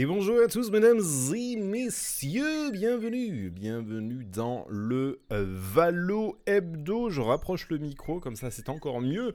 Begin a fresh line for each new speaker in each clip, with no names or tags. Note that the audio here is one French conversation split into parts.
Et bonjour à tous, mesdames et messieurs, bienvenue, bienvenue dans le euh, Valo Hebdo. Je rapproche le micro, comme ça c'est encore mieux.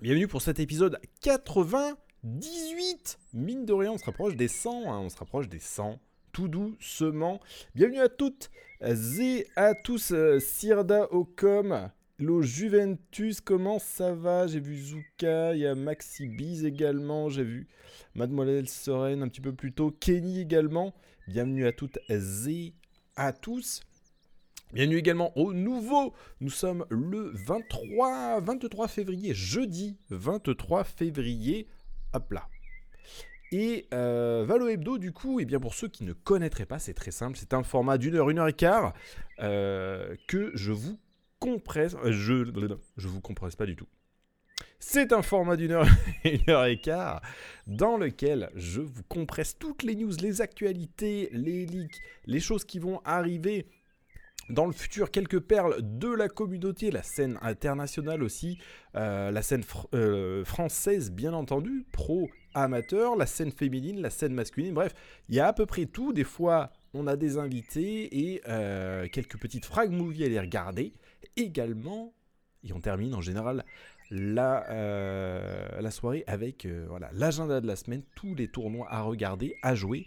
Bienvenue pour cet épisode 98. Mine de rien, on se rapproche des 100, hein, on se rapproche des 100 tout doucement. Bienvenue à toutes et à tous, euh, Sirda Ocom, Lo Juventus, comment ça va? J'ai vu Zuka, il y a Maxi Biz également, j'ai vu Mademoiselle Soren un petit peu plus tôt, Kenny également. Bienvenue à toutes et à tous. Bienvenue également au nouveau. Nous sommes le 23, 23 février, jeudi 23 février. Hop là. Et euh, Valo Hebdo, du coup, et eh bien pour ceux qui ne connaîtraient pas, c'est très simple. C'est un format d'une heure, une heure et quart euh, que je vous Euh, je, vous compresse pas du tout. C'est un format d'une heure une heure et quart dans lequel je vous compresse toutes les news, les actualités, les leaks, les choses qui vont arriver dans le futur, quelques perles de la communauté, la scène internationale aussi, euh, la scène euh, française bien entendu, pro amateur, la scène féminine, la scène masculine, bref, il y a à peu près tout. Des fois, on a des invités et quelques petites frag movies à les regarder également, et on termine en général la, euh, soirée avec euh, voilà l'agenda de la semaine, tous les tournois à regarder, à jouer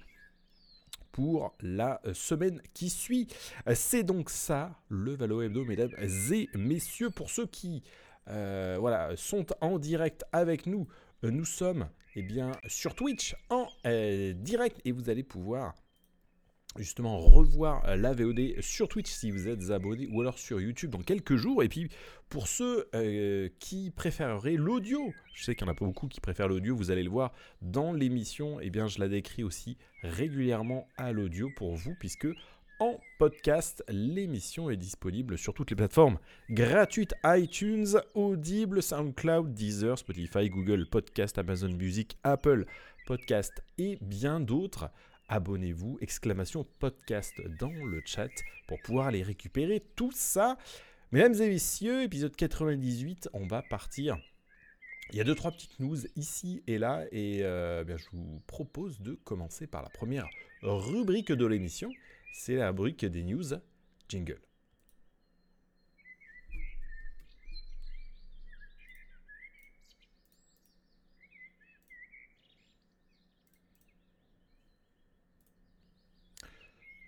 pour la euh, semaine qui suit. C'est donc ça, le Valo Hebdo, mesdames et messieurs. Pour ceux qui voilà, sont en direct avec nous, nous sommes eh bien, sur Twitch en direct et vous allez pouvoir justement revoir euh, la VOD sur Twitch si vous êtes abonné ou alors sur YouTube dans quelques jours. Et puis pour ceux euh, qui préféreraient l'audio, je sais qu'il n'y en a pas beaucoup qui préfèrent l'audio, vous allez le voir dans l'émission, et eh bien je la décris aussi régulièrement à l'audio pour vous puisque en podcast, l'émission est disponible sur toutes les plateformes gratuites iTunes, Audible, SoundCloud, Deezer, Spotify, Google Podcast, Amazon Music, Apple Podcast et bien d'autres abonnez-vous, exclamation podcast dans le chat pour pouvoir aller récupérer tout ça. Mesdames et messieurs, épisode 98, on va partir. Il y a deux, trois petites news ici et là, et euh, je vous propose de commencer par la première rubrique de l'émission. C'est la rubrique des news jingle.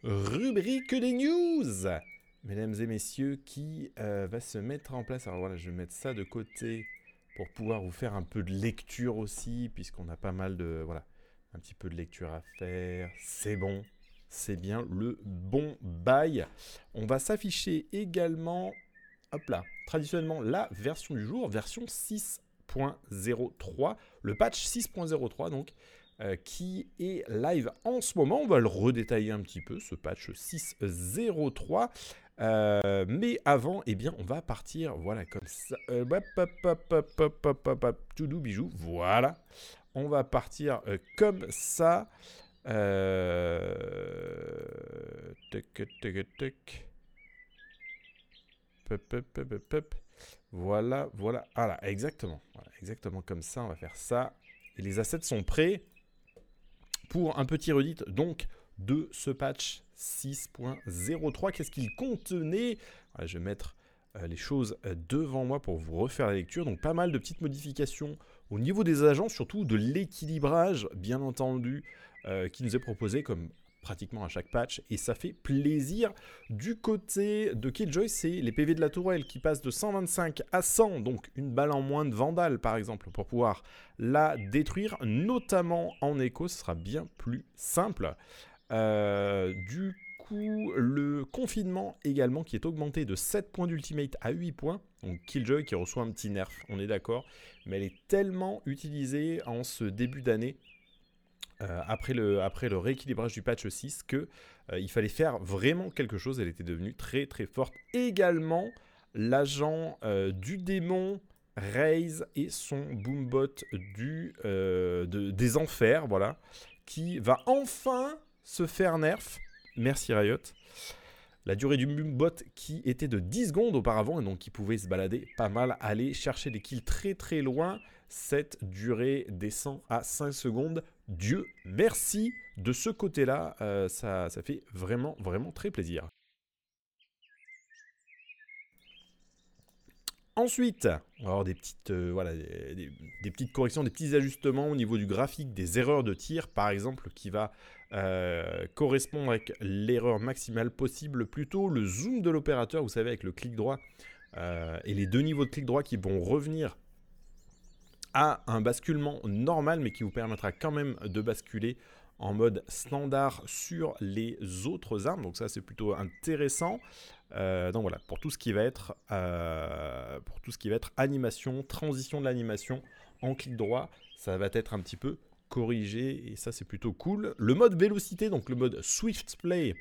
Rubrique des news. Mesdames et messieurs, qui euh, va se mettre en place? Alors voilà, je vais mettre ça de côté pour pouvoir vous faire un peu de lecture aussi, puisqu'on a pas mal de... Voilà, un petit peu de lecture à faire. C'est bon, c'est bien le bon bail. On va s'afficher également, hop là, traditionnellement la version du jour, version 6.03, le patch 6.03 donc. Euh, qui est live en ce moment. On va le redétailler un petit peu, ce patch 6.03. Euh, mais avant, eh bien, on va partir, voilà, comme ça. Euh, tout doux bijou, voilà. On va partir comme ça. Voilà, voilà. Voilà, exactement. Exactement comme ça, on va faire ça. Les assets sont prêts pour un petit redit donc de ce patch 6.03. Qu'est-ce qu'il contenait? Je vais mettre euh, les choses euh, devant moi pour vous refaire la lecture. Donc pas mal de petites modifications au niveau des agents, surtout de l'équilibrage, bien entendu, euh, qui nous est proposé comme pratiquement à chaque patch et ça fait plaisir. Du côté de Killjoy, c'est les PV de la tourelle qui passent de 125 à 100, donc une balle en moins de Vandal par exemple pour pouvoir la détruire, notamment en écho, ce sera bien plus simple. Euh, du coup, le confinement également qui est augmenté de 7 points d'ultimate à 8 points. Donc Killjoy qui reçoit un petit nerf, on est d'accord, mais elle est tellement utilisée en ce début d'année euh, après, le, rééquilibrage du patch 6 que euh, fallait faire vraiment quelque chose. Elle était devenue très très forte. Également, l'agent euh, du démon Raze et son boombot du, des enfers, voilà, qui va enfin se faire nerf. Merci Riot. La durée du boombot qui était de 10 secondes auparavant et donc qui pouvait se balader pas mal, aller chercher des kills très très loin. Cette durée descend à 5 secondes Dieu. Merci. De ce côté-là, ça, ça fait vraiment, vraiment très plaisir. Ensuite, on des petites, euh, voilà, des, petites corrections, des petits ajustements au niveau du graphique, des erreurs de tir, par exemple, qui va euh, correspondre avec l'erreur maximale possible, plutôt le zoom de l'opérateur, vous savez, avec le clic droit, euh, et les deux niveaux de clic droit qui vont revenir à un basculement normal, mais qui vous permettra quand même de basculer en mode standard sur les autres armes. Donc ça c'est plutôt intéressant. Euh, donc voilà, pour tout ce qui va être euh, pour tout ce qui va être animation, transition de l'animation en clic droit, ça va être un petit peu corrigé et ça c'est plutôt cool. Le mode vélocité, donc le mode Swift Play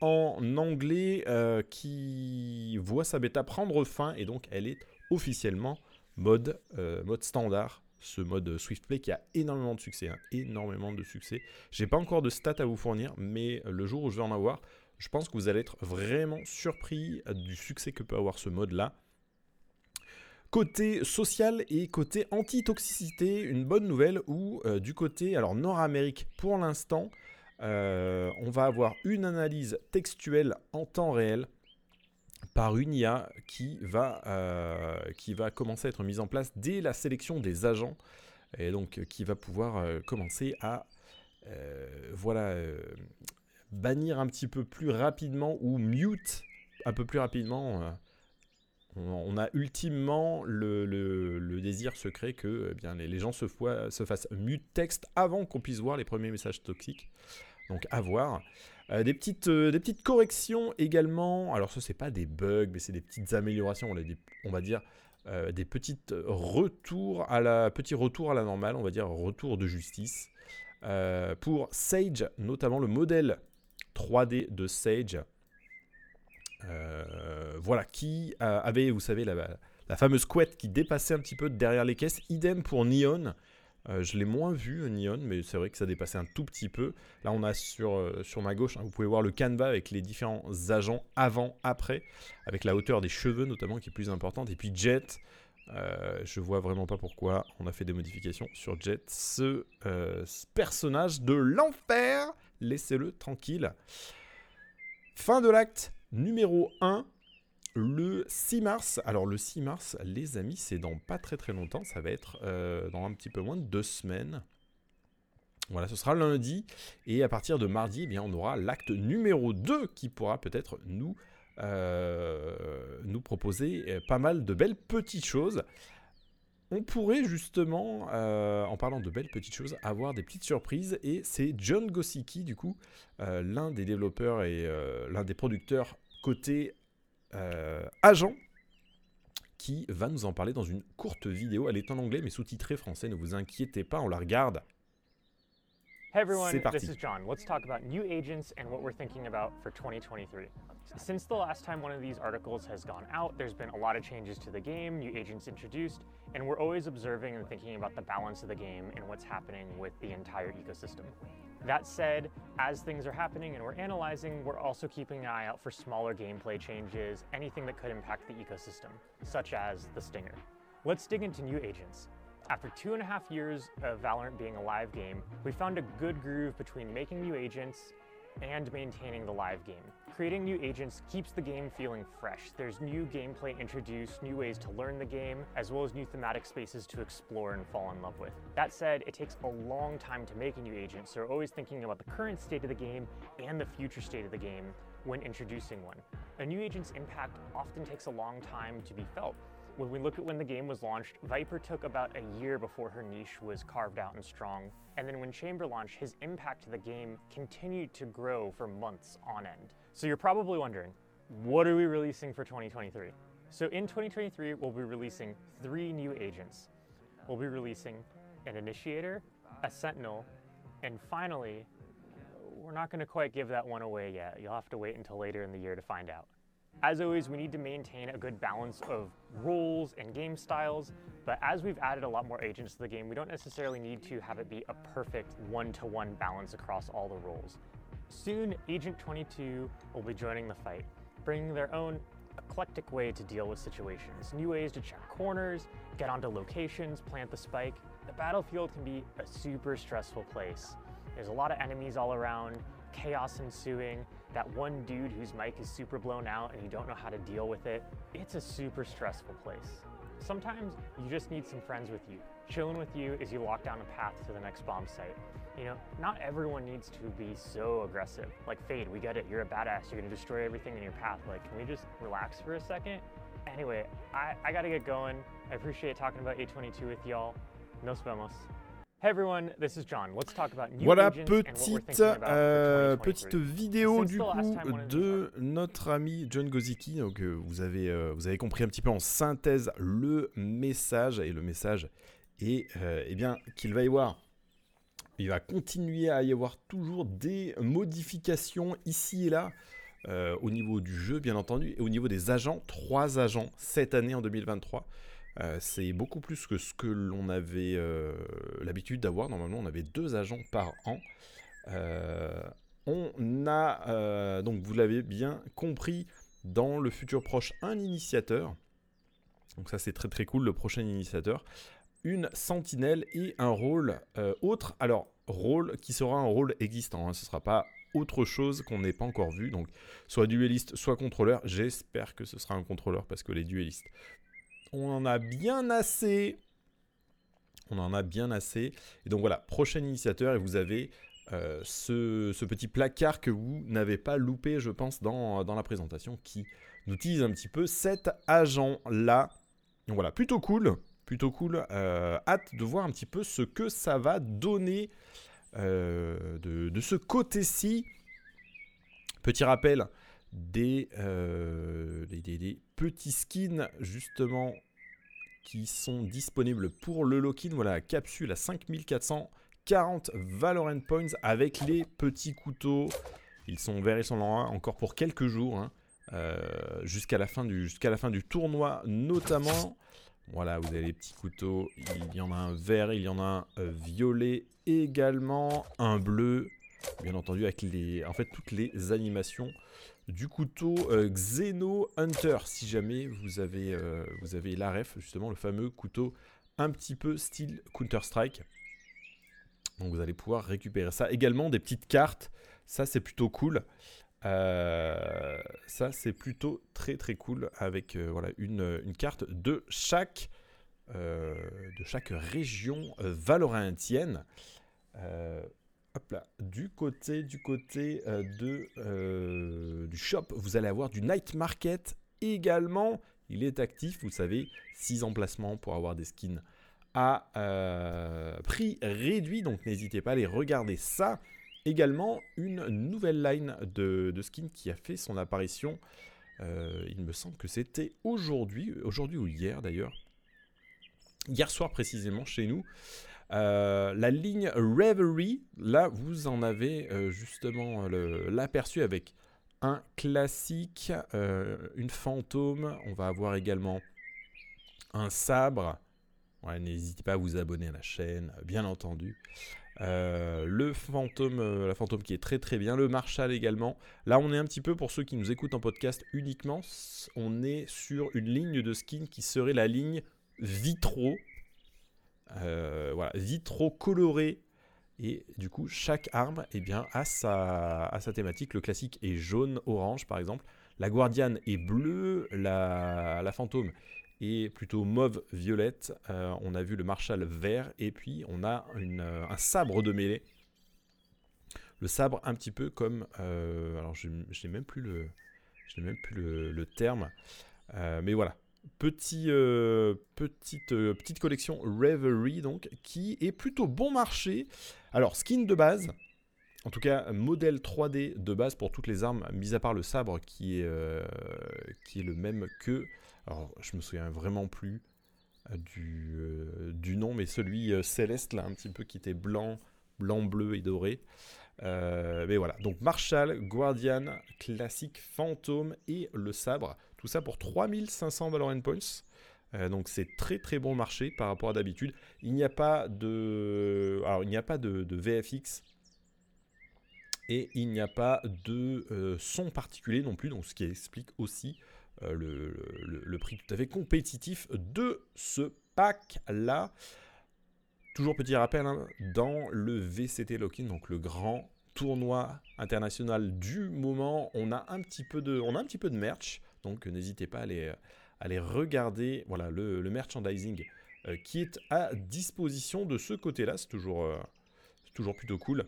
en anglais euh, qui voit sa bêta prendre fin et donc elle est officiellement mode, mode standard ce mode Swift Play qui a énormément de succès, hein, énormément de succès. J'ai pas encore de stats à vous fournir, mais le jour où je vais en avoir, je pense que vous allez être vraiment surpris du succès que peut avoir ce mode-là. Côté social et côté anti-toxicité, une bonne nouvelle où euh, du côté, alors Nord-Amérique pour l'instant, euh, on va avoir une analyse textuelle en temps réel par une IA qui va, euh, qui va commencer à être mise en place dès la sélection des agents et donc qui va pouvoir commencer à voilà bannir un petit peu plus rapidement ou mute un peu plus rapidement. Euh, on, a ultimement le, désir secret que eh bien, les, gens se, se, fassent mute texte avant qu'on puisse voir les premiers messages toxiques. Donc à voir. Euh, des, petites, euh, des petites corrections également. Alors ça c'est pas des bugs, mais c'est des petites améliorations. On, on va dire des petites retours à la petit retour à la normale. On va dire retour de justice. pour Sage, notamment le modèle 3D de Sage. Euh, voilà, qui avait, vous savez, la, fameuse couette qui dépassait un petit peu derrière les caisses. Idem pour Neon. Euh, je l'ai moins vu, Neon, mais c'est vrai que ça dépassait un tout petit peu. Là, on a sur, euh, ma gauche, hein, vous pouvez voir le canevas avec les différents agents avant, après, avec la hauteur des cheveux notamment qui est plus importante. Et puis Jet, je vois vraiment pas pourquoi on a fait des modifications sur Jet. ce personnage de l'enfer laissez-le tranquille. Fin de l'acte numéro 1, le 6 mars. Alors le 6 mars, les amis, c'est dans pas très très longtemps, ça va être euh, dans un petit peu moins de deux semaines. Voilà, ce sera lundi. Et à partir de mardi, eh bien, on aura l'acte numéro 2 qui pourra peut-être nous, euh, proposer euh, pas mal de belles petites choses on pourrait justement, en parlant de belles petites choses, avoir des petites surprises. Et c'est John Gossicki, du coup, l'un des développeurs et l'un des producteurs côté agent, qui va nous en parler dans une courte vidéo. Elle est en anglais mais sous-titrée français, ne vous inquiétez pas, on la regarde.
Hey everyone, this is John. Let's talk about new agents and what we're thinking about for 2023. Since the last time one of these articles has gone out, there's been a lot of changes to the game, new agents introduced, and we're always observing and thinking about the balance of the game and what's happening with the entire ecosystem. That said, as things are happening and we're analyzing, we're also keeping an eye out for smaller gameplay changes, anything that could impact the ecosystem, such as the Stinger. Let's dig into new agents. After two and a half years of Valorant being a live game, we found a good groove between making new agents and maintaining the live game. Creating new agents keeps the game feeling fresh. There's new gameplay introduced, new ways to learn the game, as well as new thematic spaces to explore and fall in love with. That said, it takes a long time to make a new agent, so always thinking about the current state of the game and the future state of the game when introducing one. A new agent's impact often takes a long time to be felt. When we look at when the game was launched, Viper took about a year before her niche was carved out and strong. And then when Chamber launched, his impact to the game continued to grow for months on end. So you're probably wondering, what are we releasing for 2023? So in 2023, we'll be releasing three new agents. We'll be releasing an Initiator, a Sentinel, and finally, we're not going to quite give that one away yet. You'll have to wait until later in the year to find out. As always, we need to maintain a good balance of roles and game styles, but as we've added a lot more agents to the game, we don't necessarily need to have it be a perfect one-to-one -one balance across all the roles. Soon, Agent 22 will be joining the fight, bringing their own eclectic way to deal with situations, new ways to check corners, get onto locations, plant the spike, The battlefield can be a super stressful place. There's a lot of enemies all around, chaos ensuing, that one dude whose mic is super blown out and you don't know how to deal with it. It's a super stressful place. Sometimes you just need some friends with you, chilling with you as you walk down a path to the next bomb site. You know, not everyone needs to be so aggressive. Like Fade, we get it, you're a badass, you're gonna destroy everything in your path. Like, can we just relax for a second? Anyway, I, I gotta get going. I appreciate talking about A22 with y'all. Nos vemos. Hey everyone, this is John. Let's talk about new
voilà, petite, euh, petite vidéo du coup de notre ami John Gozicki. Donc euh, vous avez euh, vous avez compris un petit peu en synthèse le message et le message est euh, eh bien qu'il va y avoir il va continuer à y avoir toujours des modifications ici et là euh, au niveau du jeu, bien entendu, et au niveau des agents. Trois agents cette année en 2023. Euh, c'est beaucoup plus que ce que l'on avait euh, l'habitude d'avoir. Normalement, on avait deux agents par an. on a, donc vous l'avez bien compris, dans le futur proche, un initiateur. Donc ça, c'est très très cool, le prochain initiateur une sentinelle et un rôle euh, autre. Alors, rôle qui sera un rôle existant. Hein. Ce ne sera pas autre chose qu'on n'ait pas encore vu. Donc, soit dueliste, soit contrôleur. J'espère que ce sera un contrôleur parce que les duellistes, on en a bien assez. On en a bien assez. Et donc voilà, prochain initiateur et vous avez euh, ce, petit placard que vous n'avez pas loupé, je pense, dans, dans la présentation qui nous utilise un petit peu cet agent-là. Donc voilà, plutôt cool plutôt cool. Euh, hâte de voir un petit peu ce que ça va donner euh, de, ce côté-ci. Petit rappel euh, des, petits skins justement qui sont disponibles pour le lock-in. Voilà, capsule à 5440 Valorant Points avec les petits couteaux. Ils sont verts, ils sont lents encore pour quelques jours. Hein. jusqu'à la fin du tournoi notamment. Voilà, vous avez les petits couteaux. Il y en a un vert, il y en a un euh, violet également, un bleu. Bien entendu, avec les, en fait, toutes les animations du couteau euh, Xeno Hunter. Si jamais vous avez, euh, justement, le fameux couteau un petit peu style Counter-Strike. Donc vous allez pouvoir récupérer ça. Également des petites cartes. Ça, c'est plutôt cool. Euh, ça, c'est plutôt très très cool avec euh, voilà, une, carte de chaque, euh, de région là, du côté, du côté de, du shop, vous allez avoir du night market également. Il est actif, vous savez, 6 emplacements pour avoir des skins à prix réduit. Donc n'hésitez pas à aller regarder ça également une nouvelle line de, skins qui a fait son apparition. Euh, il me semble que c'était aujourd'hui, aujourd'hui ou hier d'ailleurs. Hier soir précisément chez nous. Euh, la ligne Reverie, là vous en avez euh, justement l'aperçu avec un classique, une fantôme. On va avoir également un sabre. N'hésitez pas à vous abonner à la chaîne, bien entendu. Euh, le fantôme, euh, la fantôme qui est très très bien, le Marshall également. Là, on est un petit peu pour ceux qui nous écoutent en podcast uniquement, on est sur une ligne de skin qui serait la ligne vitro. Euh, voilà, vitro coloré. Et du coup, chaque arme eh bien, a, sa, sa thématique. Le classique est jaune-orange par exemple. La guardiane est bleue, la, la fantôme et plutôt mauve violette. Euh, on a vu le Marshall vert et puis on a euh, un sabre de mêlée. Le sabre un petit peu comme, euh, alors je n'ai même plus le, je même plus le, terme, mais voilà. Petit, petite, petite collection Reverie donc qui est plutôt bon marché. Alors skin de base, en tout cas, modèle 3D de base pour toutes les armes, mis à part le sabre qui est, est le même que alors, je me souviens vraiment plus euh, du, euh, du, nom, mais celui euh, céleste, là, un petit peu, qui était blanc, blanc, bleu et doré. mais voilà, donc Marshall, Guardian, classique, fantôme et le sabre. Tout ça pour 3500 Valorant Points. donc c'est très très bon marché par rapport à d'habitude. Il n'y a pas de, alors il n'y a pas de, VFX et il n'y a pas de son particulier non plus. Donc ce qui explique aussi euh, le, prix tout à fait compétitif de ce pack-là. Toujours petit rappel, hein, dans le VCT Lock-in, donc le grand tournoi international du moment, on a un petit peu de, on a un petit peu de merch, donc n'hésitez pas à aller, à regarder. Voilà, le, merchandising euh, qui est à disposition de ce côté-là, c'est toujours, euh, toujours plutôt cool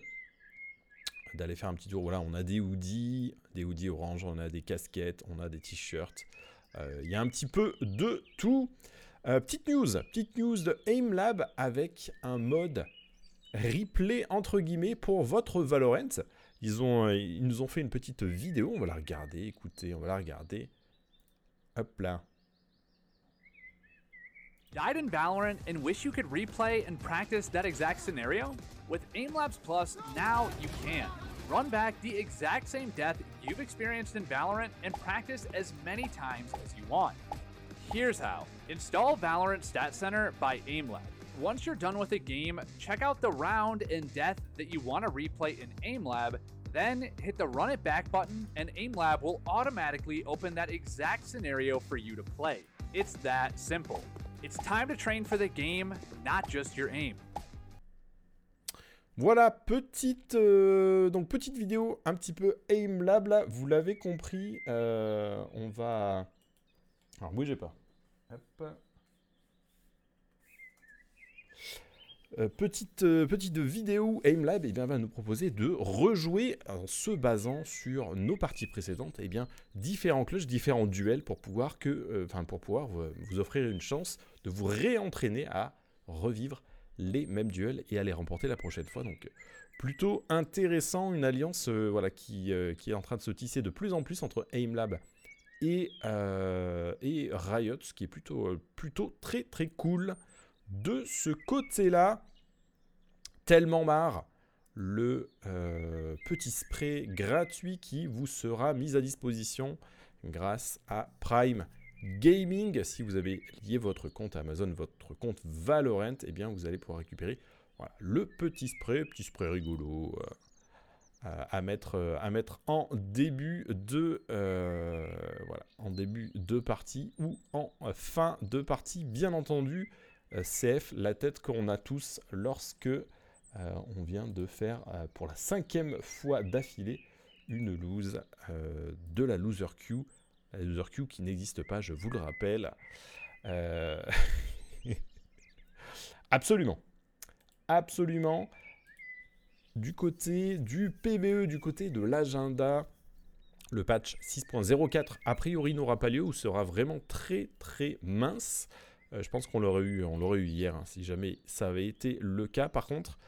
d'aller faire un petit tour. Voilà, on a des hoodies, des hoodies orange, on a des casquettes, on a des t-shirts. Euh, il y a un petit peu de tout. Euh, petite news, petite news de AimLab avec un mode replay entre guillemets pour votre Valorant. Ils, ont, euh, ils nous ont fait une petite vidéo, on va la regarder, écoutez, on va la regarder. Hop là.
Died in Valorant and wish you could replay and practice that exact scenario? With AimLabs Plus, now you can. Run back the exact same death you've experienced in Valorant and practice as many times as you want. Here's how. Install Valorant Stat Center by AimLab. Once you're done with a game, check out the round and death that you want to replay in AimLab, then hit the Run It Back button, and AimLab will automatically open that exact scenario for you to play. It's that simple. It's time to train for the game, not just your aim.
Voilà, petite, euh, donc petite vidéo un petit peu AimLab là, vous l'avez compris, euh, on va... Alors bougez pas. Euh, petite, euh, petite vidéo AimLab eh bien, va nous proposer de rejouer en se basant sur nos parties précédentes eh bien, différents clutches, différents duels pour pouvoir, que, euh, pour pouvoir vous, offrir une chance de vous réentraîner à revivre les mêmes duels et à les remporter la prochaine fois. Donc plutôt intéressant, une alliance voilà, qui, qui, est en train de se tisser de plus en plus entre AimLab et, et Riot, ce qui est plutôt, plutôt très très cool. De ce côté-là, tellement marre, le euh, petit spray gratuit qui vous sera mis à disposition grâce à Prime Gaming. Si vous avez lié votre compte Amazon, votre compte Valorant, eh bien vous allez pouvoir récupérer le petit spray, petit spray rigolo. Euh, à, mettre, euh, à mettre en début de en début de partie ou en fin de partie, bien entendu. CF, la tête qu'on a tous lorsque on vient de faire pour la cinquième fois d'affilée une lose de la loser queue. La loser queue qui n'existe pas, je vous le rappelle. Absolument. Absolument du côté du PVE, du côté de l'agenda, le patch 6.04 a priori n'aura pas lieu ou sera vraiment très très mince. Euh, je pense qu'on l'aurait eu, on l'aurait eu hier hein, si jamais ça avait été le cas. Par contre,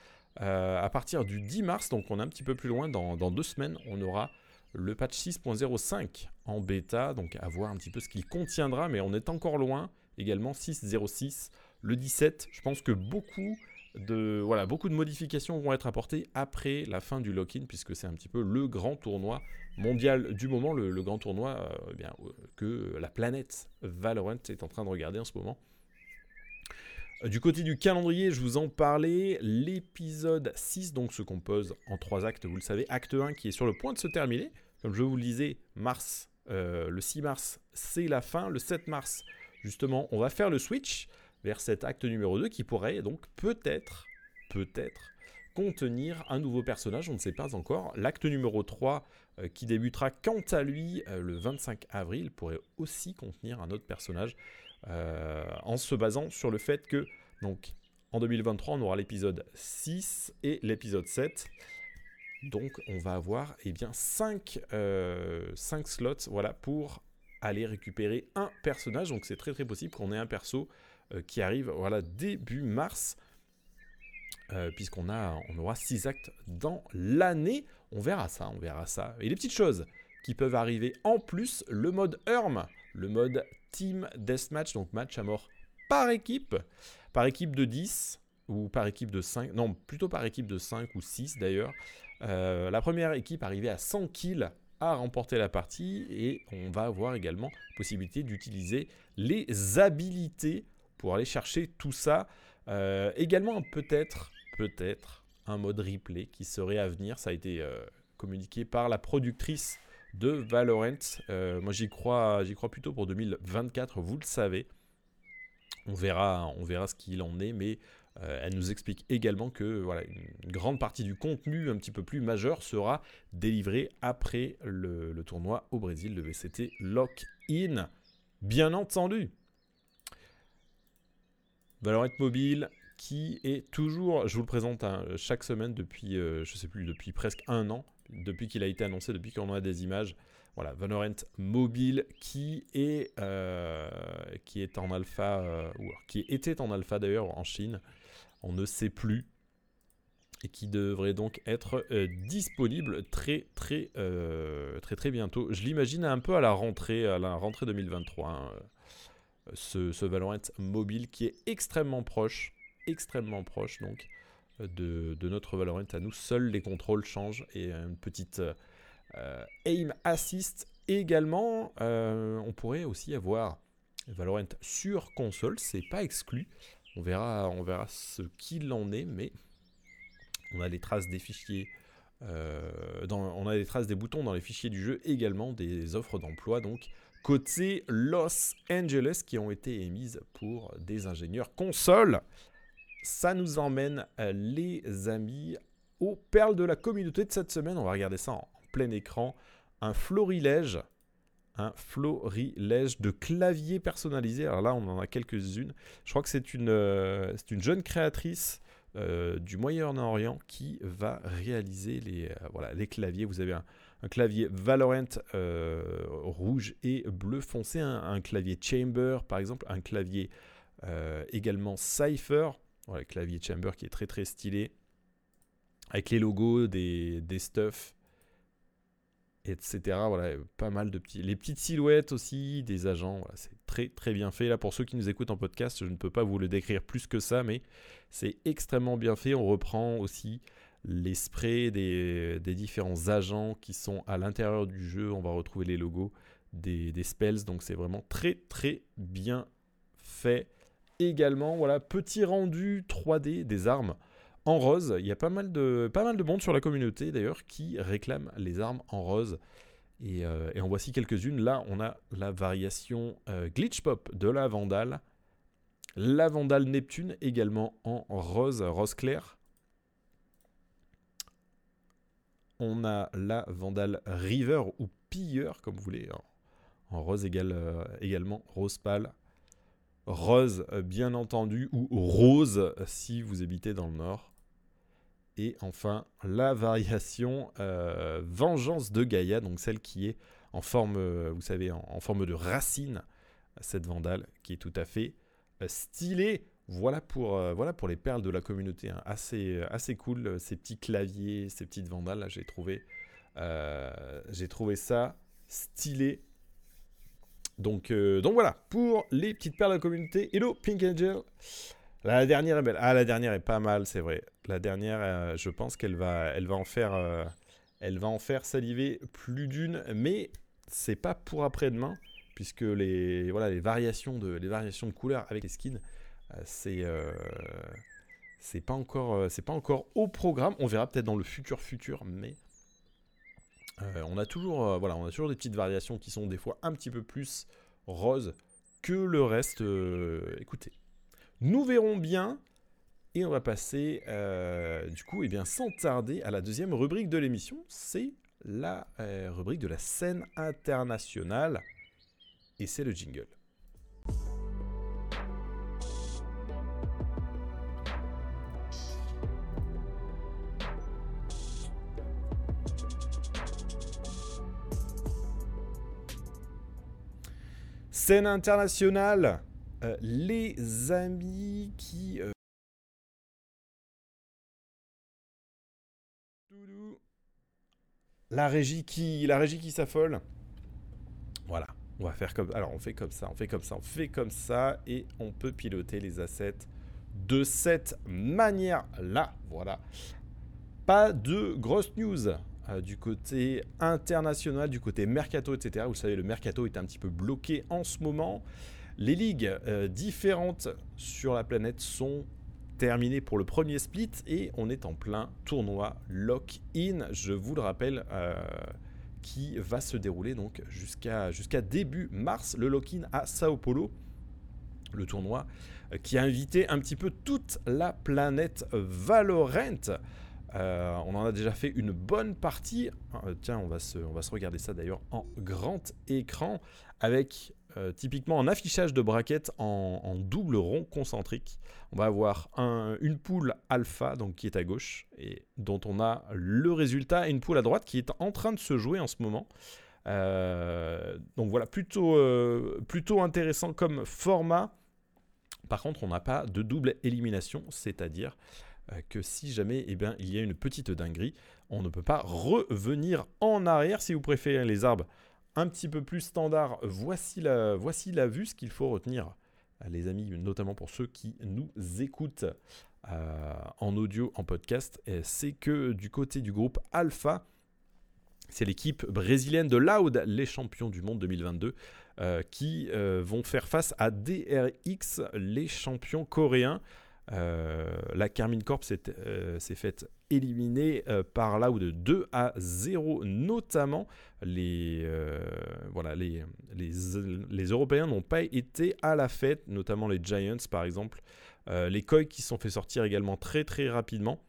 euh, à partir du 10 mars, donc on est un petit peu plus loin, dans, deux semaines, on aura le patch 6.05 en bêta, donc à voir un petit peu ce qu'il contiendra, mais on est encore loin. Également 6.06, le 17, je pense que beaucoup de, voilà, beaucoup de modifications vont être apportées après la fin du lock-in, puisque c'est un petit peu le grand tournoi mondial du moment, le, grand tournoi euh, eh que la planète Valorant est en train de regarder en ce moment. Euh, du côté du calendrier, je vous en parlais, l'épisode 6 donc se compose en trois actes, vous le savez. Acte 1 qui est sur le point de se terminer, comme je vous le disais, mars, le 6 mars c'est la fin, le 7 mars justement on va faire le switch vers cet acte numéro 2 qui pourrait donc peut-être, peut-être contenir un nouveau personnage, on ne sait pas encore. L'acte numéro 3 euh, qui débutera quant à lui euh, le 25 avril pourrait aussi contenir un autre personnage euh, en se basant sur le fait que donc en 2023 on aura l'épisode 6 et l'épisode 7. Donc on va avoir eh bien 5, 5 slots voilà, pour aller récupérer un personnage. Donc c'est très très possible qu'on ait un perso euh, qui arrive voilà, début mars. Euh, puisqu'on a, on aura 6 actes dans l'année. On verra ça, on verra ça. Et les petites choses qui peuvent arriver en plus, le mode ERM, le mode Team Deathmatch, donc match à mort par équipe, par équipe de 10 ou par équipe de 5, non, plutôt par équipe de 5 ou 6 d'ailleurs. Euh, la première équipe arrivée à 100 kills a remporté la partie et on va avoir également possibilité d'utiliser les habilités pour aller chercher tout ça. Euh, également, peut-être, peut-être un mode replay qui serait à venir. Ça a été euh, communiqué par la productrice de Valorant. Euh, moi, j'y crois, j'y crois plutôt pour 2024. Vous le savez. On verra, on verra ce qu'il en est, mais elle nous explique également que voilà, une grande partie du contenu un petit peu plus majeur sera délivré après le, le tournoi au Brésil, le VCT Lock-in. Bien entendu. Valorant Mobile, qui est toujours, je vous le présente hein, chaque semaine depuis, euh, je sais plus, depuis presque un an, depuis qu'il a été annoncé, depuis qu'on a des images. Voilà, Valorant Mobile qui est, euh, qui est en alpha, euh, ou qui était en alpha d'ailleurs en Chine, on ne sait plus, et qui devrait donc être disponible très très très très bientôt. Je l'imagine un peu à la rentrée, à la rentrée 2023. Hein, ce, ce Valorant Mobile qui est extrêmement proche extrêmement proche donc euh, de, notre Valorant à nous. Seuls les contrôles changent et une petite euh, aim assist également. Euh, on pourrait aussi avoir Valorant sur console, c'est pas exclu. On verra, on verra ce qu'il en est, mais on a les traces des fichiers. dans, on a les traces des boutons dans les fichiers du jeu, également des offres d'emploi, donc côté Los Angeles, qui ont été émises pour des ingénieurs console ça nous emmène, euh, les amis, aux perles de la communauté de cette semaine. On va regarder ça en plein écran. Un florilège, un florilège de claviers personnalisés. Alors là, on en a quelques-unes. Je crois que c'est une, euh, une jeune créatrice euh, du Moyen-Orient qui va réaliser les, claviers. Vous avez un, clavier Valorant rouge et bleu foncé, un, clavier Chamber par exemple, un clavier également Cypher. Voilà, clavier Chamber qui est très très stylé. Avec les logos, des, des stuffs, etc. Voilà, pas mal de petits. Les petites silhouettes aussi, des agents. Voilà, c'est très très bien fait. Là, pour ceux qui nous écoutent en podcast, je ne peux pas vous le décrire plus que ça, mais c'est extrêmement bien fait. On reprend aussi les sprays des, différents agents qui sont à l'intérieur du jeu. On va retrouver les logos des spells. Donc c'est vraiment très très bien fait également. Voilà, petit rendu 3D des armes en rose. Il y a pas mal de, pas mal de monde sur la communauté d'ailleurs qui réclament les armes en rose. Et, euh, en voici quelques-unes. Là, on a la variation euh, Glitch Pop de la Vandale. La Vandale Neptune également en rose, rose clair. On a la Vandale River ou Pilleur, comme vous voulez, en, rose euh, également, rose pâle rose euh, bien entendu, ou rose euh, si vous habitez dans le nord. Et enfin, la variation euh, Vengeance de Gaïa, donc celle qui est en forme, vous savez, en, forme de racine, cette vandale, qui est tout à fait stylée. Voilà pour, voilà pour les perles de la communauté, hein. assez, assez cool, ces petits claviers, ces petites vandales, j'ai trouvé, j'ai trouvé ça stylé donc, euh, donc voilà, pour les petites perles de la communauté. Hello Pink Angel. La dernière est belle. Ah, la dernière est pas mal, c'est vrai. La dernière, euh, je pense qu'elle va, elle va en faire, euh, va en faire saliver plus d'une, mais c'est pas pour après-demain, puisque les, voilà, les variations de, les variations de couleurs avec les skins, c'est, c'est pas encore, pas encore au programme. On verra peut-être dans le futur futur, mais euh, on, a toujours, euh, voilà, on a toujours des petites variations qui sont des fois un petit peu plus roses que le reste. Euh, écoutez, nous verrons bien. Et on va passer, du coup, eh bien, sans tarder, à la deuxième rubrique de l'émission. C'est la rubrique de la scène internationale. Et c'est le jingle. Scène internationale, euh, les amis qui... Euh, la régie qui, la régie qui s'affole. Voilà, on va faire comme... Alors on fait comme ça, on fait comme ça, on fait comme ça, et on peut piloter les assets de cette manière-là. Voilà. Pas de grosses news euh, du côté international, du côté mercato, etc. Vous savez, le mercato est un petit peu bloqué en ce moment. Les ligues euh, différentes sur la planète sont terminées pour le premier split et on est en plein tournoi lock-in, je vous le rappelle, euh, qui va se dérouler donc jusqu'à jusqu'à début mars. Le lock-in à Sao Paulo. le tournoi qui a invité un petit peu toute la planète Valorant. On en a déjà fait une bonne partie. tiens, on va, se, on va se regarder ça d'ailleurs en grand écran avec typiquement un affichage de braquettes en, double rond concentrique. On va avoir une poule alpha donc qui est à gauche et dont on a le résultat et une poule à droite qui est en train de se jouer en ce moment. Euh, donc voilà, plutôt, euh, plutôt intéressant comme format. Par contre, on n'a pas de double élimination, c'est-à-dire euh, que si jamais eh bien, il y a une petite dinguerie, on ne peut pas revenir en arrière. Si vous préférez les arbres un petit peu plus standard, voici la, voici la vue, ce qu'il faut retenir, les amis, notamment pour ceux qui nous écoutent en audio, en podcast, c'est que du côté du groupe Alpha, c'est l'équipe brésilienne de Loud, les champions du monde 2022, euh, qui euh, vont faire face à DRX, les champions coréens. Euh, la Carmine Corp s'est faite éliminer par Loud 2 à 0, notamment les, voilà, les, les, Européens n'ont pas été à la fête, notamment les Giants par exemple. les Koi qui sont fait sortir également très très rapidement.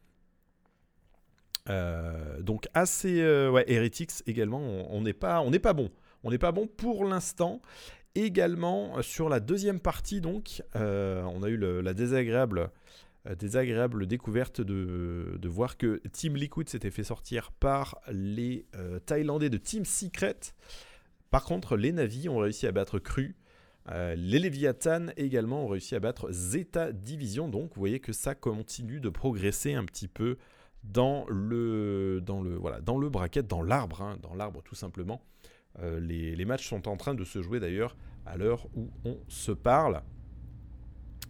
Euh, donc assez euh, ouais, Heretics également, on n'est on n'est pas bon, on n'est pas bon pour l'instant. Également euh, sur la deuxième partie donc, on a eu la désagréable, désagréable découverte de, voir que Team Liquid s'était fait sortir par les Thaïlandais de Team Secret. Par contre, les Navis ont réussi à battre Cru. les Leviathan également ont réussi à battre Zeta Division. Donc vous voyez que ça continue de progresser un petit peu dans le, dans le, voilà, dans le bracket, dans l'arbre, hein, dans l'arbre tout simplement. Euh, les, matchs sont en train de se jouer d'ailleurs à l'heure où on se parle.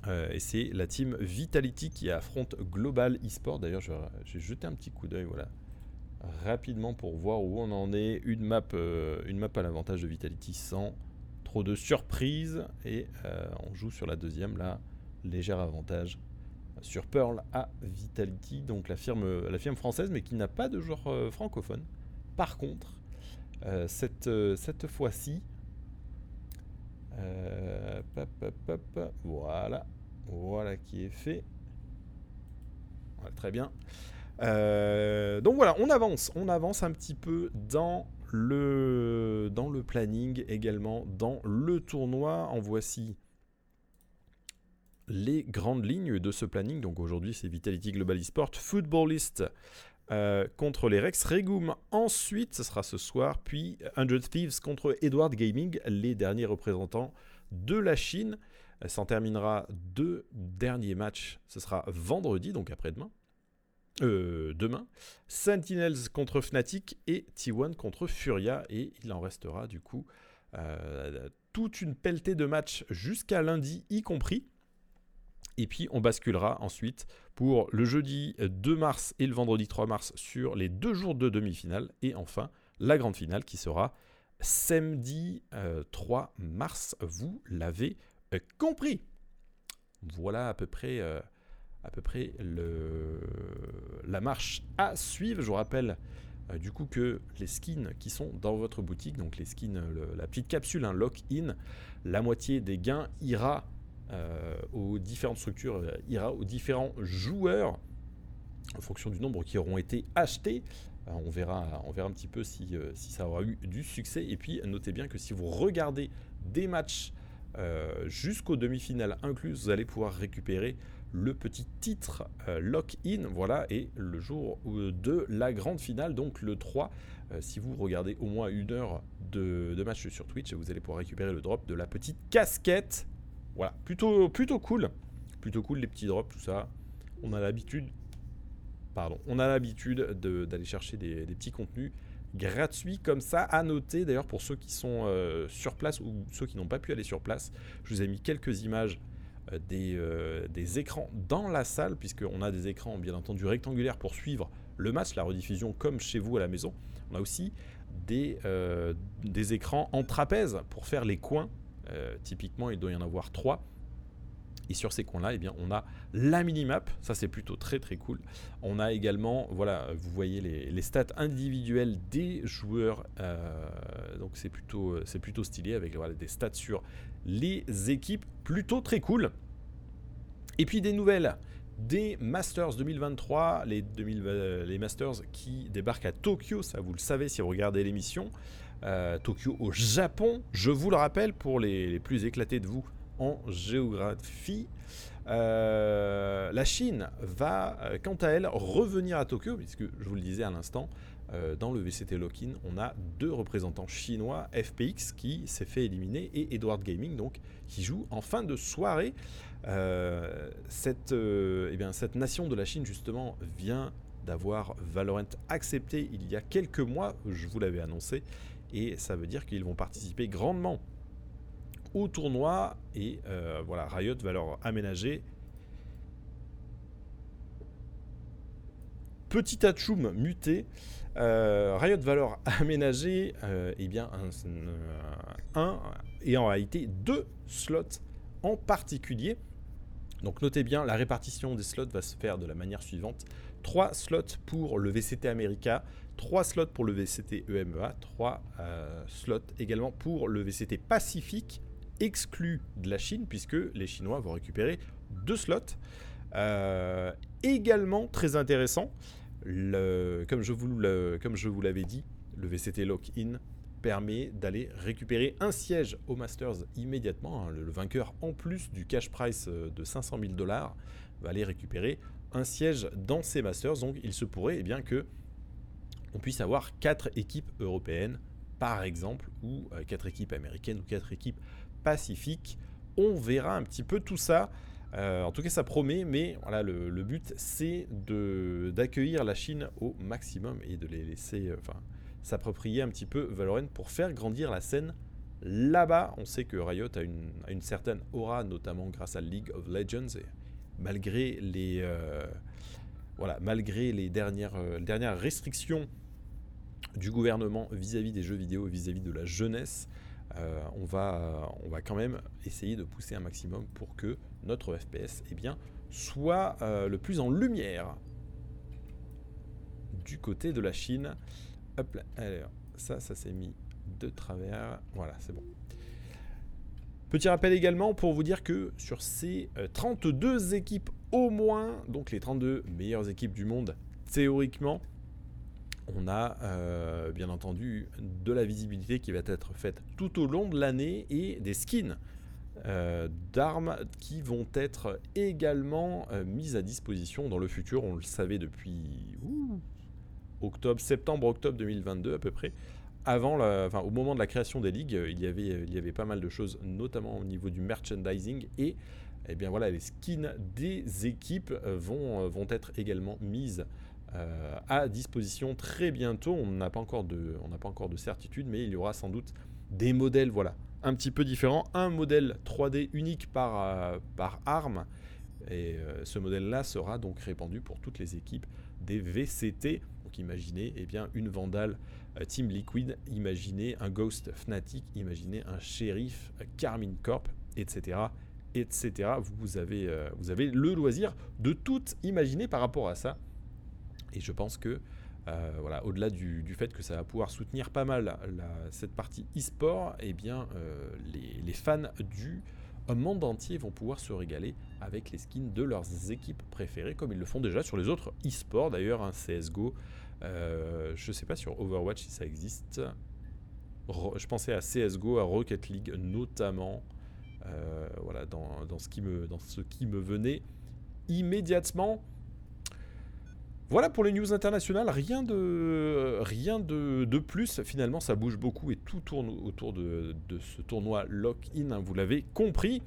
Euh, et c'est la team Vitality qui affronte Global eSport. D'ailleurs, j'ai jeté un petit coup d'œil voilà, rapidement pour voir où on en est. Une map, euh, à l'avantage de Vitality sans trop de surprises. Et on joue sur la deuxième, là, léger avantage sur Pearl à Vitality, donc la firme, française, mais qui n'a pas de joueur francophone. Par contre, euh, cette, euh, cette fois-ci, voilà, voilà qui est fait. très bien. donc voilà, on avance, on avance un petit peu dans le, dans le planning également, dans le tournoi. En voici les grandes lignes de ce planning. Donc aujourd'hui, c'est Vitality Global Esport, Footballist euh, contre les Rex Regum. Ensuite, ce sera ce soir, puis 100 Thieves contre Edward Gaming, les derniers représentants de la Chine. S'en terminera deux derniers matchs. Ce sera vendredi, donc après-demain. Euh, demain. Sentinels contre Fnatic et T1 contre Furia. Et il en restera du coup euh, toute une pelletée de matchs jusqu'à lundi, y compris. Et puis on basculera ensuite pour le jeudi 2 mars et le vendredi 3 mars sur les deux jours de demi-finale. Et enfin la grande finale qui sera samedi 3 euh, mars. Vous l'avez euh, compris. Voilà à peu près, euh, à peu près le, la marche à suivre. Je vous rappelle du coup que les skins qui sont dans votre boutique, donc les skins, la petite capsule, un lock-in, la moitié des gains ira aux différentes structures, euh, ira aux différents joueurs en fonction du nombre qui auront été achetés. Euh, on, verra, on verra un petit peu si, si, ça aura eu du succès. Et puis notez bien que si vous regardez des matchs jusqu'aux demi-finales incluses, vous allez pouvoir récupérer le petit titre lock-in. Voilà, et le jour de la grande finale, donc le 3, si vous regardez au moins une heure de, de match sur Twitch, vous allez pouvoir récupérer le drop de la petite casquette voilà, plutôt, plutôt cool. Plutôt cool les petits drops, tout ça. On a l'habitude, pardon, on a l'habitude d'aller chercher des, petits contenus gratuits comme ça à noter. D'ailleurs, pour ceux qui sont euh, sur place ou ceux qui n'ont pas pu aller sur place, je vous ai mis quelques images euh, des, euh, des, écrans dans la salle, puisqu'on a des écrans bien entendu rectangulaires pour suivre le match, la rediffusion comme chez vous à la maison. On a aussi des, des écrans en trapèze pour faire les coins euh, typiquement, il doit y en avoir trois. Et sur ces coins-là, eh bien, on a la minimap, ça c'est plutôt très très cool. On a également, voilà, vous voyez les, stats individuelles des joueurs, euh, donc c'est plutôt, c'est plutôt stylé avec des stats sur les équipes, plutôt très cool. Et puis des nouvelles des Masters 2023, les, euh, les Masters qui débarquent à Tokyo, ça vous le savez si vous regardez l'émission. Euh, Tokyo au Japon, je vous le rappelle pour les plus éclatés de vous, en géographie. Euh, la Chine va, euh, quant à elle, revenir à Tokyo, puisque je vous le disais à l'instant, dans le VCT Lock-in, on a deux représentants chinois, FPX qui s'est fait éliminer et Edward Gaming donc qui joue en fin de soirée. cette, eh bien, cette nation de la Chine justement vient d'avoir Valorant accepté il y a quelques mois, je vous l'avais annoncé, et ça veut dire qu'ils vont participer grandement au tournoi. Et euh, voilà, Riot va leur aménager. Petit Atchoum muté. Euh, Riot va leur aménager euh, eh bien, un, un, et en réalité deux slots en particulier. Donc notez bien, la répartition des slots va se faire de la manière suivante. 3 slots pour le VCT America, 3 slots pour le VCT EMEA, 3 slots également pour le VCT Pacifique exclu de la Chine, puisque les Chinois vont récupérer deux slots. Euh, également très intéressant, comme je vous l'avais dit, le VCT Lock-in permet d'aller récupérer un siège au Masters immédiatement. Hein. le, vainqueur, en plus du cash price euh, de 500 000 dollars, va aller récupérer un siège dans ces Masters. Donc il se pourrait eh bien, que on puisse avoir quatre équipes européennes, par exemple, ou euh, quatre équipes américaines ou quatre équipes Pacifique. On verra un petit peu tout ça. Euh, en tout cas, ça promet, mais voilà, le, but, c'est d'accueillir la Chine au maximum et de les laisser euh, enfin, s'approprier un petit peu Valorant pour faire grandir la scène là-bas. On sait que Riot a une, une, certaine aura, notamment grâce à League of Legends, et malgré les, euh, malgré les dernières, restrictions du gouvernement vis-à-vis -vis des jeux vidéo, vis-à-vis -vis de la jeunesse, euh, on, va, quand même essayer de pousser un maximum pour que notre FPS eh soit euh, le plus en lumière du côté de la Chine. Hop là, alors, ça, ça s'est mis de travers. Voilà, c'est bon. Petit rappel également pour vous dire que sur ces 32 euh, équipes au moins, donc les 32 meilleures équipes du monde théoriquement, on a euh, bien entendu de la visibilité qui va être faite tout au long de l'année et des skins euh, d'armes qui vont être également mises à disposition dans le futur. On le savait depuis octobre, septembre, octobre 2022 à peu près. Avant, au moment de la création des ligues, il y, avait, il y avait pas mal de choses, notamment au niveau du merchandising et eh bien voilà, les skins des équipes vont, vont être également mises euh, à disposition très bientôt. On n'a pas encore de, pas encore de certitude, mais il y aura sans doute des modèles, voilà, un petit peu différents. Un modèle 3D unique par, euh, par arme. Et euh, ce modèle-là sera donc répandu pour toutes les équipes des VCT. Donc imaginez eh bien, une Vandal Team Liquid, imaginez un Ghost Fnatic, imaginez un Sheriff Carmine Corp, etc. etc. Vous avez, vous avez le loisir de tout imaginer par rapport à ça. Et je pense que, euh, voilà, au-delà du, fait que ça va pouvoir soutenir pas mal cette partie e-sport, eh bien, euh, les, fans du monde entier vont pouvoir se régaler avec les skins de leurs équipes préférées, comme ils le font déjà sur les autres e-sports. D'ailleurs, un CSGO, euh, je sais pas sur Overwatch si ça existe. je pensais à CSGO, à Rocket League notamment. voilà, dans, ce qui me, venait immédiatement. Voilà pour les news internationales, rien de, rien de, plus. Finalement, ça bouge beaucoup et tout tourne autour de, ce tournoi lock-in, hein, vous l'avez compris.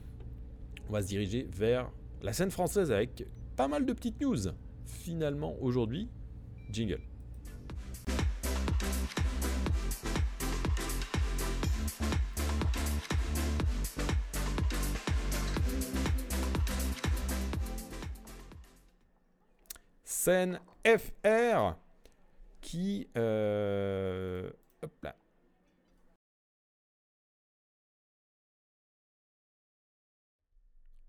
On va se diriger vers la scène française avec pas mal de petites news. Finalement, aujourd'hui, jingle. Scène FR qui... Euh, hop là.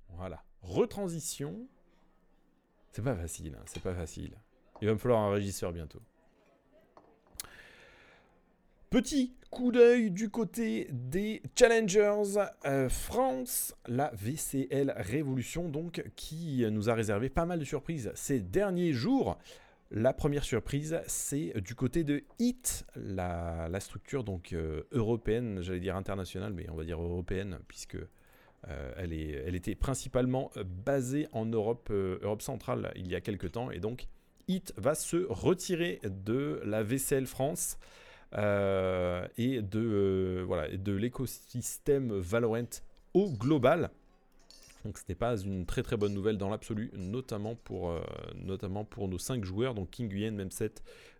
Voilà. retransition. C'est pas facile, hein, c'est pas facile. Il va me falloir un régisseur bientôt. Petit coup d'œil du côté des Challengers euh, France, la VCL Révolution donc qui nous a réservé pas mal de surprises ces derniers jours. La première surprise, c'est du côté de HIT, la, structure donc euh, européenne, j'allais dire internationale, mais on va dire européenne, puisque euh, elle, est, elle, était principalement basée en Europe, Europe centrale il y a quelques temps, et donc HIT va se retirer de la VCL France. Euh, et de, euh, voilà, de l'écosystème Valorant au global. Donc ce n'est pas une très très bonne nouvelle dans l'absolu, notamment pour, euh, notamment pour nos 5 joueurs, donc King Nguyen, Memset,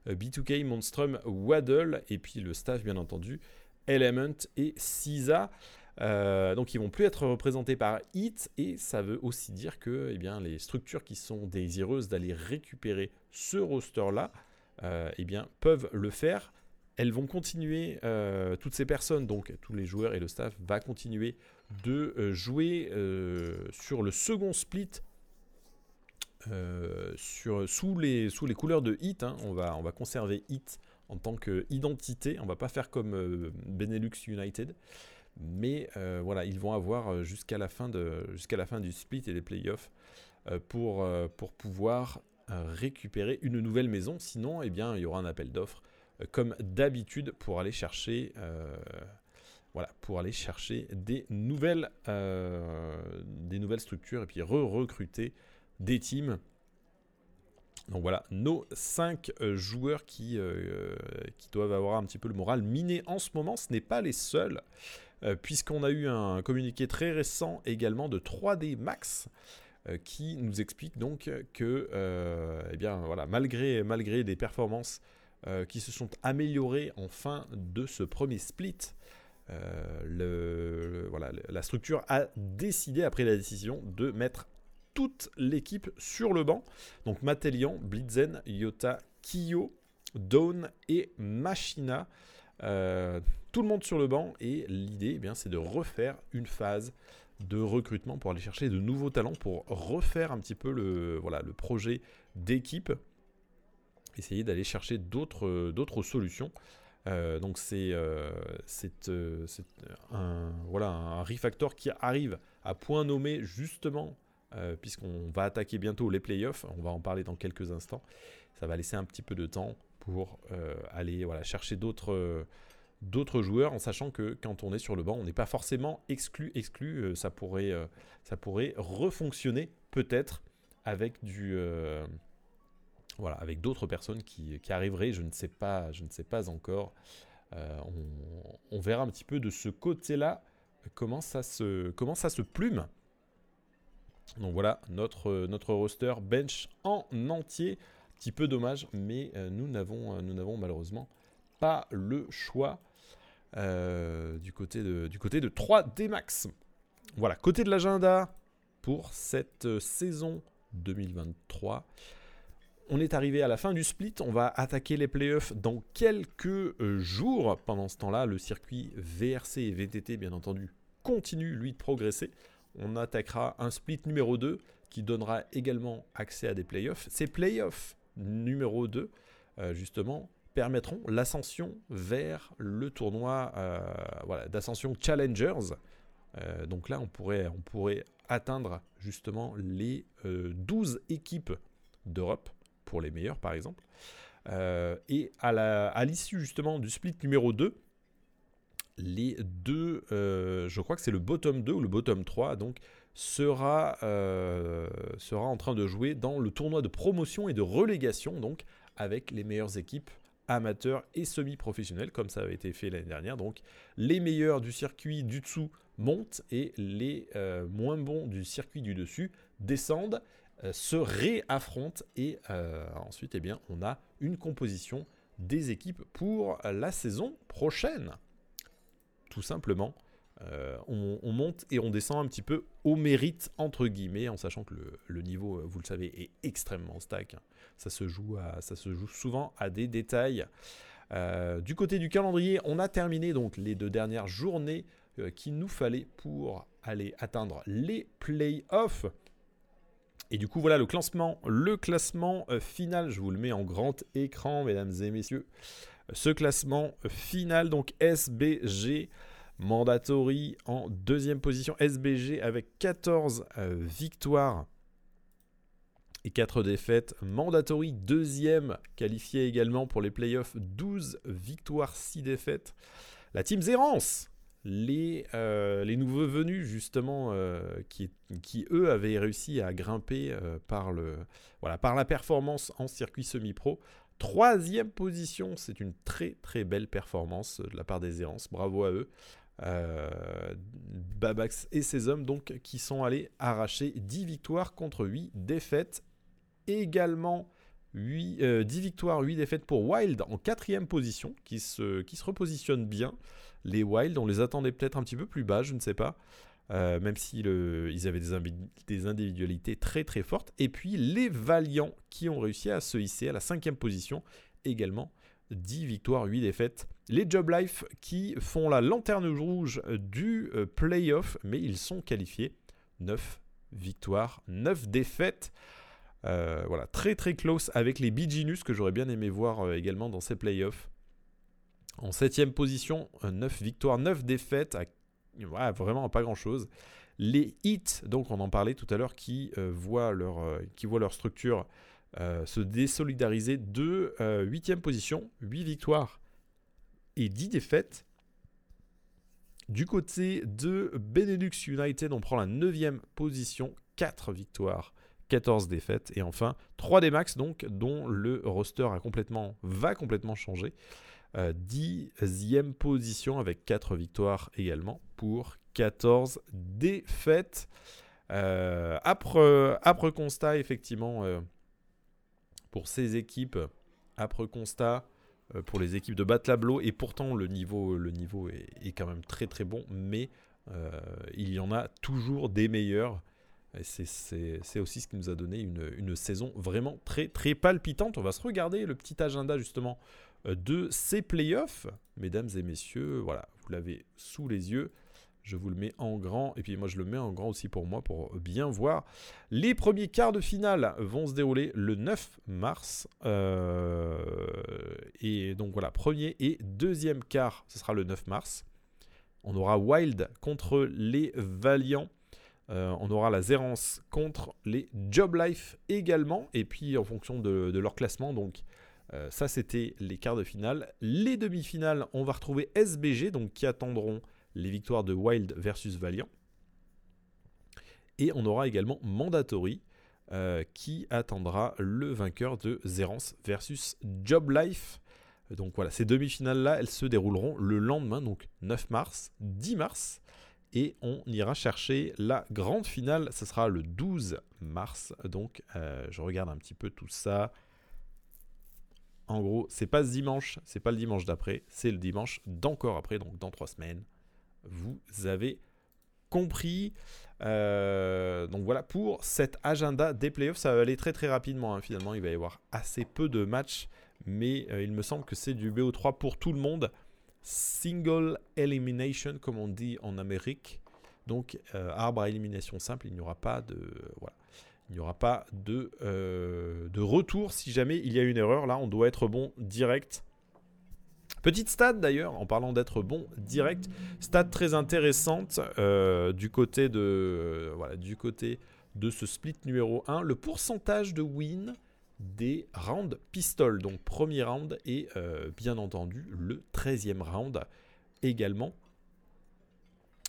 B2K, Monstrum, Waddle, et puis le staff bien entendu, Element et Cisa. donc ils vont plus être représentés par HIT et ça veut aussi dire que eh bien, les structures qui sont désireuses d'aller récupérer ce roster là eh bien, peuvent le faire elles vont continuer, euh, toutes ces personnes, donc tous les joueurs et le staff, va continuer de euh, jouer euh, sur le second split sous, les, couleurs de Hit. Hein. On, va, on va conserver Hit en tant qu'identité. On va pas faire comme Benelux United. Mais voilà, ils vont avoir jusqu'à la, fin jusqu'à la fin du split et des playoffs pour, pour pouvoir récupérer une nouvelle maison. Sinon, eh bien, il y aura un appel d'offres comme d'habitude pour aller chercher euh, voilà, pour aller chercher des nouvelles, euh, des nouvelles structures et puis re-recruter des teams. Donc voilà, nos 5 euh, joueurs qui, qui doivent avoir un petit peu le moral miné en ce moment, ce n'est pas les seuls, puisqu'on a eu un communiqué très récent également de 3D Max qui nous explique donc que, eh bien voilà, malgré, malgré des performances qui se sont améliorés en fin de ce premier split. Euh, la structure a décidé, après la décision, de mettre toute l'équipe sur le banc. Donc Matelian, Blitzen, Yota, Kiyo, Dawn et Machina. Euh, tout le monde sur le banc. Et l'idée, eh c'est de refaire une phase de recrutement pour aller chercher de nouveaux talents, pour refaire un petit peu le projet d'équipe essayer d'aller chercher d'autres euh, solutions. Euh, donc c'est euh, un, voilà, un refactor qui arrive à point nommé justement, puisqu'on va attaquer bientôt les playoffs, on va en parler dans quelques instants. Ça va laisser un petit peu de temps pour aller voilà, chercher d'autres d'autres joueurs en sachant que quand on est sur le banc, on n'est pas forcément exclu, exclu, ça, pourrait, ça pourrait refonctionner peut-être avec du, voilà, avec d'autres personnes qui, arriveraient, je ne sais pas, je ne sais pas encore. Euh, on, verra un petit peu de ce côté-là comment ça se, plume. Donc voilà, notre, roster bench en entier. Petit peu dommage, mais euh, nous n'avons nous n'avons malheureusement pas le choix euh, du, côté de, du côté de 3D Max. Voilà, côté de l'agenda pour cette saison 2023 on est arrivé à la fin du split, on va attaquer les playoffs dans quelques euh, jours. Pendant ce temps-là, le circuit VRC et VTT, bien entendu, continue, lui, de progresser. On attaquera un split numéro 2 qui donnera également accès à des playoffs. Ces playoffs numéro 2, euh, justement, permettront l'ascension vers le tournoi euh, d'ascension Challengers. donc là, on pourrait, on pourrait atteindre justement les 12 équipes d'Europe pour les meilleurs par exemple. Euh, et à l'issue justement du split numéro 2, les deux, euh, je crois que c'est le bottom 2 ou le bottom 3, donc sera, euh, sera en train de jouer dans le tournoi de promotion et de relégation, donc avec les meilleures équipes amateurs et semi-professionnels, comme ça avait été fait l'année dernière. Donc les meilleurs du circuit du dessous montent et les moins bons du circuit du dessus descendent. Euh, se réaffrontent et euh, ensuite eh bien, on a une composition des équipes pour la saison prochaine. Tout simplement, euh, on, monte et on descend un petit peu au mérite, entre guillemets, en sachant que le, niveau, vous le savez, est extrêmement stack. Ça se joue, à, ça se joue souvent à des détails. du côté du calendrier, on a terminé donc les deux dernières journées qu'il nous fallait pour aller atteindre les playoffs. Et du coup, voilà le classement, le classement final. Je vous le mets en grand écran, mesdames et messieurs. Ce classement final, donc SBG, Mandatory en deuxième position. SBG avec 14 victoires et 4 défaites. Mandatory deuxième, qualifié également pour les playoffs, 12 victoires, 6 défaites. La team Zérance, les, euh, les nouveaux venus justement, euh, qui, qui, eux avaient réussi à grimper euh, par, le, voilà, par la performance en circuit semi-pro. Troisième position, c'est une très très belle performance de la part des Zérance, bravo à eux. Babax et ses hommes donc qui sont allés arracher 10 victoires contre 8 défaites également 8, 10 euh, victoires, 8 défaites pour Wild en quatrième position, qui se, qui repositionne bien. Les Wild, on les attendait peut-être un petit peu plus bas, je ne sais pas. Euh, même s'ils ils avaient des, des, individualités très très fortes. Et puis les Valiants qui ont réussi à se hisser à la cinquième position, également 10 victoires, 8 défaites. Les Job Life qui font la lanterne rouge du euh, playoff, mais ils sont qualifiés. 9 victoires, 9 défaites. Euh, voilà, très très close avec les Biginus que j'aurais bien aimé voir euh, également dans ces playoffs. En septième position, 9 victoires, 9 défaites, vraiment pas grand chose. Les Hits, donc on en parlait tout à l'heure, qui, euh, voient leur, qui voient leur structure se désolidariser de 8 position, 8 victoires et 10 défaites. Du côté de Benelux United, on prend la 9 position, 4 victoires 14 défaites. Et enfin, 3 des max, donc, dont le roster a complètement, va complètement changer. 10e euh, position avec 4 victoires également pour 14 défaites. Euh, après, constat, effectivement, euh, pour ces équipes, après constat, pour les équipes de Batlablo, et pourtant le niveau, le niveau est, est, quand même très très bon, mais il y en a toujours des meilleurs. C'est aussi ce qui nous a donné une, saison vraiment très très palpitante. On va se regarder le petit agenda justement euh, de ces playoffs. Mesdames et messieurs, voilà, vous l'avez sous les yeux. Je vous le mets en grand. Et puis moi, je le mets en grand aussi pour moi, pour bien voir. Les premiers quarts de finale vont se dérouler le 9 mars. Euh, et donc voilà, premier et deuxième quart, ce sera le 9 mars. On aura Wild contre les Valiants. Euh, on aura la Zérance contre les Job Life également. Et puis en fonction de, leur classement, donc euh, ça c'était les quarts de finale. Les demi-finales, on va retrouver SBG, donc qui attendront les victoires de Wild versus Valiant. Et on aura également Mandatory, euh, qui attendra le vainqueur de Zérance versus Job Life. Donc voilà, ces demi-finales-là, elles se dérouleront le lendemain, donc 9 mars, 10 mars et on ira chercher la grande finale. Ce sera le 12 mars. Donc, euh, je regarde un petit peu tout ça. En gros, c'est pas ce dimanche, c'est pas le dimanche d'après, c'est le dimanche d'encore après, donc dans trois semaines. Vous avez compris. Euh, donc voilà pour cet agenda des playoffs. Ça va aller très très rapidement. Hein. Finalement, il va y avoir assez peu de matchs, mais euh, il me semble que c'est du BO3 pour tout le monde single elimination, comme on dit en Amérique. Donc, euh, arbre à élimination simple, il n'y aura pas de. Voilà. Il n'y aura pas de, euh, de retour si jamais il y a une erreur. Là, on doit être bon direct. Petite stade d'ailleurs, en parlant d'être bon direct, stade très intéressante euh, du côté de voilà, du côté de ce split numéro 1. Le pourcentage de win des rounds pistol. Donc premier round et euh, bien entendu le 13e round également.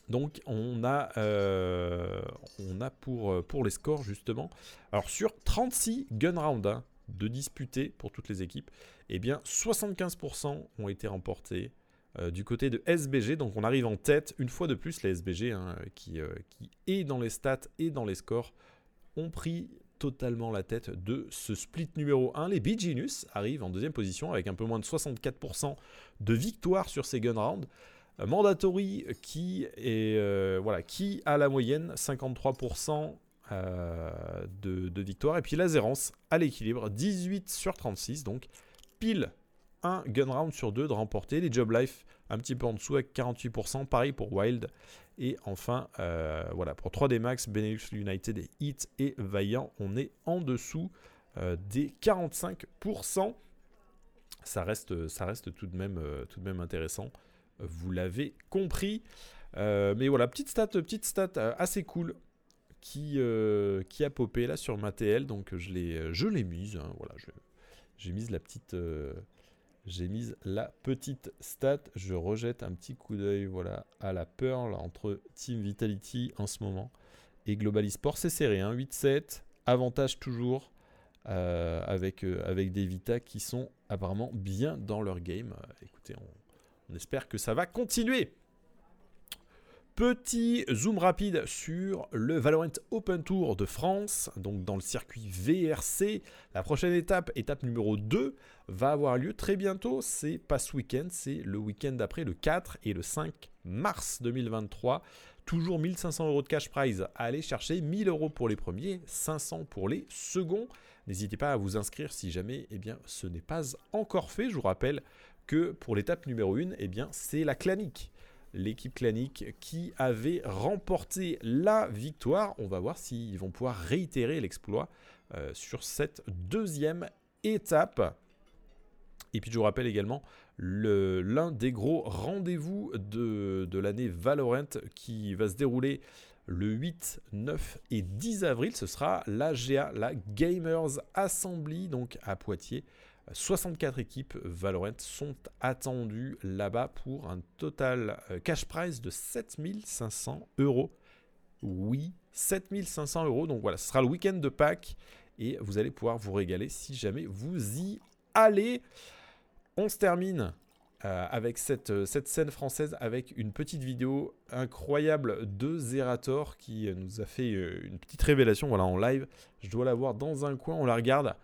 Donc on a, euh, on a pour, euh, pour les scores justement. Alors sur 36 gun rounds hein, de disputés pour toutes les équipes, eh bien 75% ont été remportés du côté de SBG. Donc on arrive en tête une fois de plus. Les SBG hein, qui, qui est dans les stats et dans les scores ont pris totalement la tête de ce split numéro 1. Les Bee arrivent en deuxième position avec un peu moins de 64% de victoire sur ces gun rounds. Euh, Mandatory qui, est, euh, voilà, qui a la moyenne 53% euh, de, de, victoire. Et puis la Zérance à l'équilibre 18 sur 36, donc pile un gun round sur deux de remporter. Les Job Life un petit peu en dessous avec 48%. Pareil pour Wild. Et enfin, euh, voilà, pour 3D Max, Benelux United et Hit et Vaillant, on est en dessous euh, des 45%. Ça reste, ça reste tout, de même, euh, tout de même intéressant. Vous l'avez compris. mais voilà, petite stat, petite stat assez cool qui, a popé là sur ma TL. Donc je l'ai, mise. Hein, j'ai mise la petite j'ai mis la petite stat. Je rejette un petit coup d'œil voilà, à la Pearl entre Team Vitality en ce moment et Global Esports. C'est serré, hein, 8-7. Avantage toujours euh, avec, euh, avec des Vita qui sont apparemment bien dans leur game. Euh, écoutez, on espère que ça va continuer. Petit zoom rapide sur le Valorant Open Tour de France, donc dans le circuit VRC. La prochaine étape, étape numéro 2, va avoir lieu très bientôt. C'est pas ce week-end, c'est le week-end d'après, le 4 et le 5 mars 2023. Toujours 1500 euros de cash prize à aller chercher, 1000 euros pour les premiers, 500 pour les seconds. N'hésitez pas à vous inscrire si jamais eh bien, ce n'est pas encore fait. Je vous rappelle que pour l'étape numéro 1, eh c'est la clanique l'équipe clanique qui avait remporté la victoire. On va voir s'ils vont pouvoir réitérer l'exploit euh, sur cette deuxième étape. Et puis je vous rappelle également l'un des gros rendez-vous de, de l'année Valorant qui va se dérouler le 8, 9 et 10 avril. Ce sera la GA, la Gamers Assembly, donc à Poitiers. 64 équipes Valorant sont attendues là-bas pour un total euh, cash prize de 7500 euros. Oui, 7500 euros. Donc voilà, ce sera le week-end de Pâques et vous allez pouvoir vous régaler si jamais vous y allez. On se termine euh, avec cette, euh, cette, scène française avec une petite vidéo incroyable de Zerator qui nous a fait une petite révélation voilà, en live. Je dois la voir dans un coin, on la regarde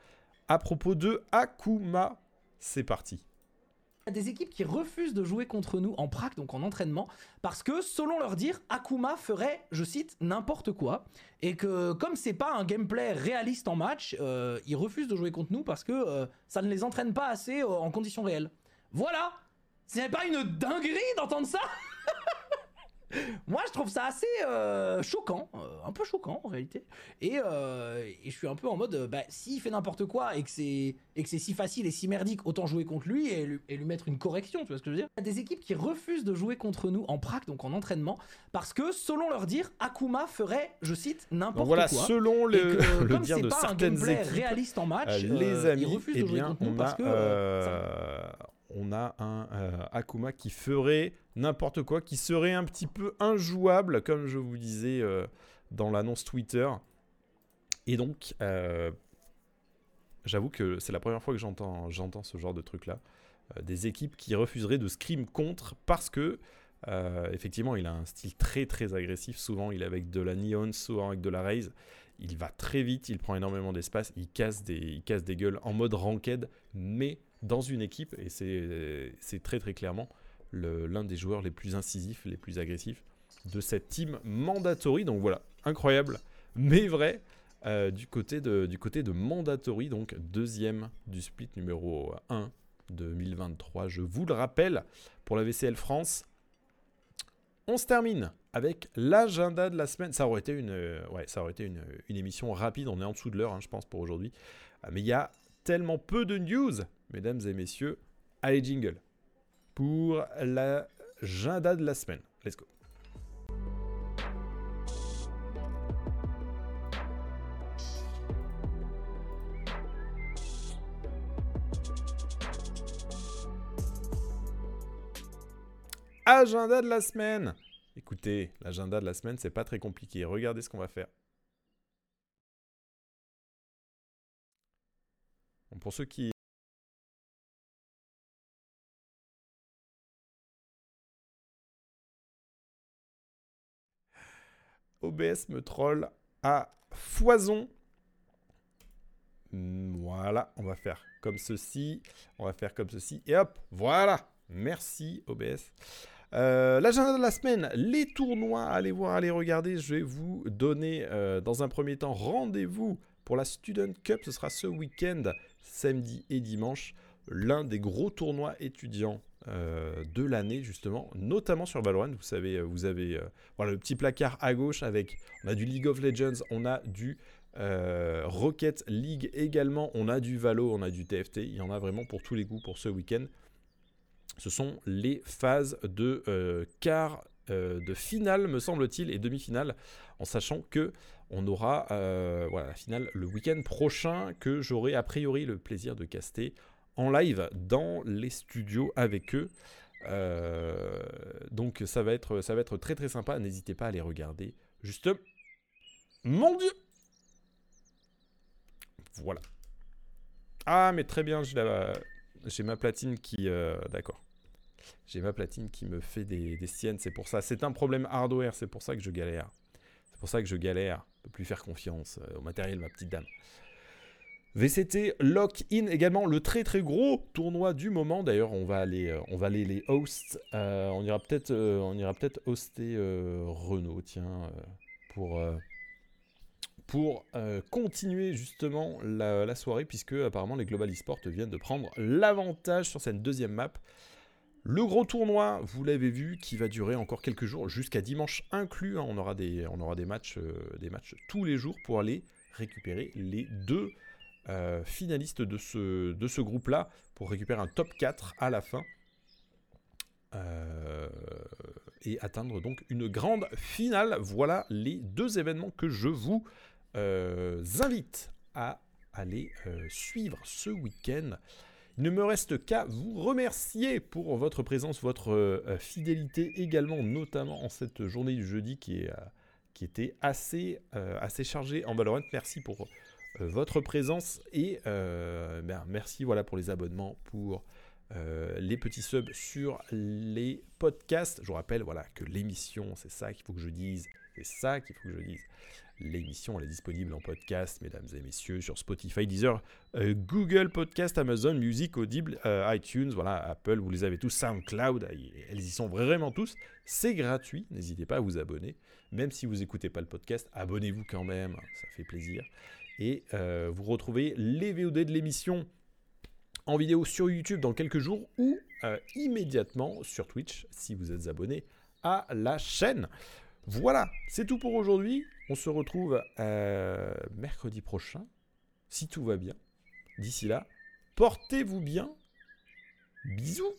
à propos de Akuma. C'est parti.
Des équipes qui refusent de jouer contre nous en prac, donc en entraînement, parce que selon leur dire, Akuma ferait, je cite, n'importe quoi, et que comme c'est pas un gameplay réaliste en match, euh, ils refusent de jouer contre nous parce que euh, ça ne les entraîne pas assez euh, en conditions réelles. Voilà, ce n'est pas une dinguerie d'entendre ça Moi, je trouve ça assez euh, choquant, euh, un peu choquant en réalité. Et, euh, je suis un peu en mode, bah, s'il fait n'importe quoi et que c'est et que c'est si facile et si merdique, autant jouer contre lui et, lui mettre une correction. Tu vois ce que je veux dire? Il y a des équipes qui refusent de jouer contre nous en prac, donc en entraînement, parce que selon leur dire, Akuma ferait, je cite, n'importe
voilà,
quoi.
selon le, le dire de certaines équipes,
réaliste en match,
les amis, ils refusent de eh jouer contre nous parce que on a un euh, Akuma qui ferait n'importe quoi, qui serait un petit peu injouable, comme je vous disais euh, dans l'annonce Twitter. Et donc, euh, j'avoue que c'est la première fois que j'entends, ce genre de truc-là. des équipes qui refuseraient de scrim contre parce que, effectivement, il a un style très très agressif. Souvent, il est avec de la Neon, souvent avec de la Raze. Il va très vite, il prend énormément d'espace, il casse des, il casse des gueules en mode ranked, mais dans une équipe, et c'est très très clairement l'un des joueurs les plus incisifs, les plus agressifs de cette team mandatory. Donc voilà, incroyable, mais vrai. Euh, du, côté de, du côté de Mandatory, donc deuxième du split numéro 1 2023, je vous le rappelle, pour la VCL France. On se termine avec l'agenda de la semaine. Ça aurait été une, ouais, ça aurait été une, une émission rapide, on est en dessous de l'heure, hein, je pense, pour aujourd'hui. Euh, mais il y a tellement peu de news mesdames et messieurs, allez jingle pour l'agenda de la semaine. Let's go. Agenda de la semaine. Écoutez, l'agenda de la semaine, c'est pas très compliqué. Regardez ce qu'on va faire. Pour ceux qui OBS me troll à foison. Voilà, on va faire comme ceci. On va faire comme ceci. Et hop, voilà. Merci OBS. Euh, l'agenda de la semaine, les tournois, allez voir, allez regarder. Je vais vous donner euh, dans un premier temps rendez-vous pour la Student Cup. Ce sera ce week-end, samedi et dimanche. l'un des gros tournois étudiants euh, de l'année justement, notamment sur Valorant. Vous savez, euh, vous avez voilà le petit placard à gauche avec on a du League of Legends, on a du Rocket League également, on a du Valo, on a du TFT. Il y en a vraiment pour tous les goûts pour ce week-end. Ce sont les phases de quart de finale, me semble-t-il, et demi-finale, en sachant que on aura voilà, la finale le week-end prochain que j'aurai a priori le plaisir de caster en live dans les studios avec eux. Euh, donc ça va, être, très très sympa. N'hésitez pas à les regarder. Juste. Mon Dieu Voilà. Ah mais très bien, j'ai ma platine qui... Euh, d'accord. J'ai ma platine qui me fait des siennes, c'est pour ça. C'est un problème hardware, c'est pour ça que je galère. Pour ça que je galère. Je peux plus faire confiance euh, au matériel, ma petite dame. VCT Lock-in également, le très très gros tournoi du moment. D'ailleurs, on va aller, euh, on va aller les hosts. Euh, on ira peut-être, euh, on ira peut-être hoster Renault, tiens, pour pour continuer justement la, la, soirée, puisque apparemment les Global Esports viennent de prendre l'avantage sur cette deuxième map. Le gros tournoi, vous l'avez vu, qui va durer encore quelques jours, jusqu'à dimanche inclus. Hein. on aura aura des matchs, tous les jours pour aller récupérer les deux euh, finaliste de ce, groupe-là pour récupérer un top 4 à la fin. Euh, et atteindre donc une grande finale. Voilà les deux événements que je vous euh, invite à aller suivre ce week-end. Il ne me reste qu'à vous remercier pour votre présence, votre fidélité également, notamment en cette journée du jeudi qui, qui était assez, assez chargée en Valorant. Merci pour euh, votre présence et euh, ben, merci voilà pour les abonnements, pour euh, les petits subs sur les podcasts. Je vous rappelle voilà que l'émission, c'est ça qu'il faut que je dise, c'est ça qu'il faut que je dise. L'émission, est disponible en podcast, mesdames et messieurs, sur Spotify, Deezer, Google Podcast, Amazon Music, Audible, iTunes, voilà, Apple, vous les avez tous, SoundCloud, elles y sont vraiment tous. C'est gratuit, n'hésitez pas à vous abonner. Même si vous n'écoutez pas le podcast, abonnez-vous quand même, ça fait plaisir. Et euh, vous retrouvez les VOD de l'émission en vidéo sur YouTube dans quelques jours ou euh, immédiatement sur Twitch si vous êtes abonné à la chaîne. Voilà, c'est tout pour aujourd'hui. On se retrouve euh, mercredi prochain, si tout va bien. D'ici là, portez-vous bien. Bisous